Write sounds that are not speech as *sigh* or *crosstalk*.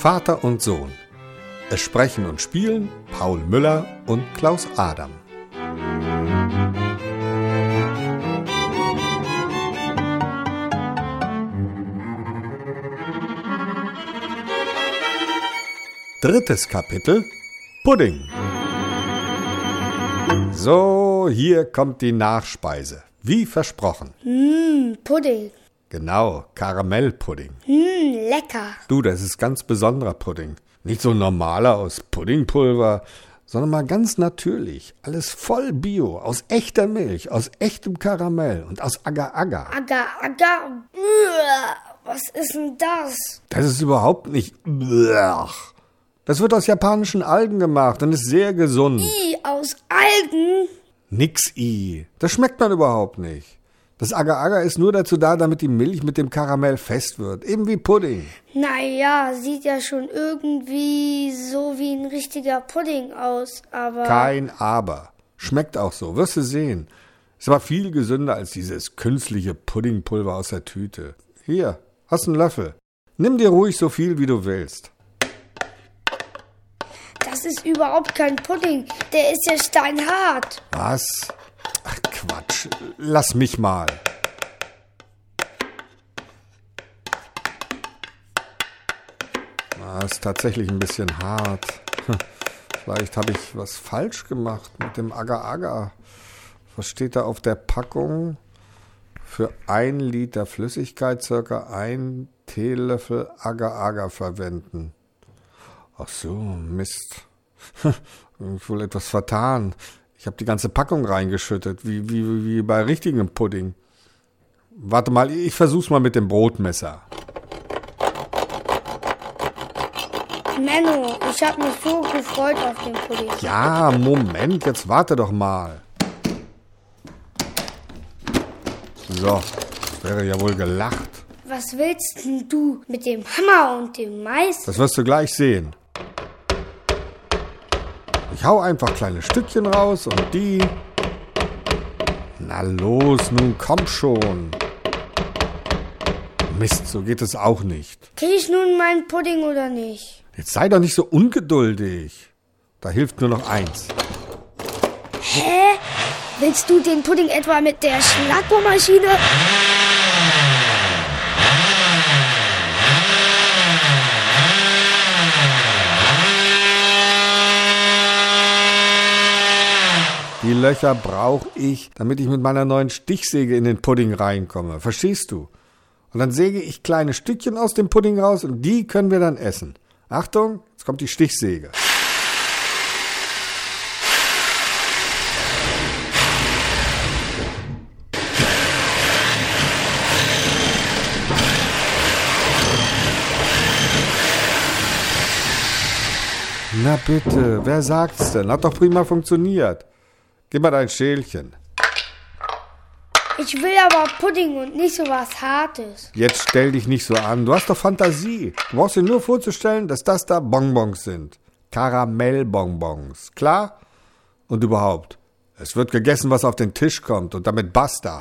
Vater und Sohn. Es sprechen und spielen Paul Müller und Klaus Adam. Drittes Kapitel Pudding. So, hier kommt die Nachspeise. Wie versprochen. Mmm, Pudding. Genau, Karamellpudding. Mmm, lecker. Du, das ist ganz besonderer Pudding. Nicht so ein normaler aus Puddingpulver, sondern mal ganz natürlich. Alles voll Bio, aus echter Milch, aus echtem Karamell und aus Agar-Agar. Agar-Agar. Was ist denn das? Das ist überhaupt nicht. Das wird aus japanischen Algen gemacht und ist sehr gesund. I, aus Algen? Nix i. Das schmeckt man überhaupt nicht. Das Agar-Agar ist nur dazu da, damit die Milch mit dem Karamell fest wird. Eben wie Pudding. Naja, sieht ja schon irgendwie so wie ein richtiger Pudding aus, aber. Kein Aber. Schmeckt auch so, wirst du sehen. Ist aber viel gesünder als dieses künstliche Puddingpulver aus der Tüte. Hier, hast einen Löffel. Nimm dir ruhig so viel, wie du willst. Das ist überhaupt kein Pudding. Der ist ja steinhart. Was? Quatsch, lass mich mal. Ah, ist tatsächlich ein bisschen hart. *laughs* Vielleicht habe ich was falsch gemacht mit dem Agar-Agar. Was steht da auf der Packung? Für ein Liter Flüssigkeit circa ein Teelöffel Agar-Agar verwenden. Ach so, Mist. *laughs* Ich wohl etwas vertan. Ich habe die ganze Packung reingeschüttet, wie, wie, wie bei richtigem Pudding. Warte mal, ich versuch's mal mit dem Brotmesser. Menno, ich habe mich so gefreut auf den Pudding. Ja, Moment, jetzt warte doch mal. So, wäre ja wohl gelacht. Was willst denn du mit dem Hammer und dem Meißel? Das wirst du gleich sehen. Ich hau einfach kleine Stückchen raus und die. Na los, nun komm schon. Mist, so geht es auch nicht. Krieg ich nun meinen Pudding oder nicht? Jetzt sei doch nicht so ungeduldig. Da hilft nur noch eins. Hä? Willst du den Pudding etwa mit der Schlagbohrmaschine? Die Löcher brauche ich, damit ich mit meiner neuen Stichsäge in den Pudding reinkomme. Verstehst du? Und dann säge ich kleine Stückchen aus dem Pudding raus und die können wir dann essen. Achtung, jetzt kommt die Stichsäge. Na bitte, wer sagt's denn? Hat doch prima funktioniert. Gib mal dein Schälchen. Ich will aber Pudding und nicht so was Hartes. Jetzt stell dich nicht so an. Du hast doch Fantasie. Du brauchst dir nur vorzustellen, dass das da Bonbons sind. Karamellbonbons. Klar? Und überhaupt. Es wird gegessen, was auf den Tisch kommt und damit basta.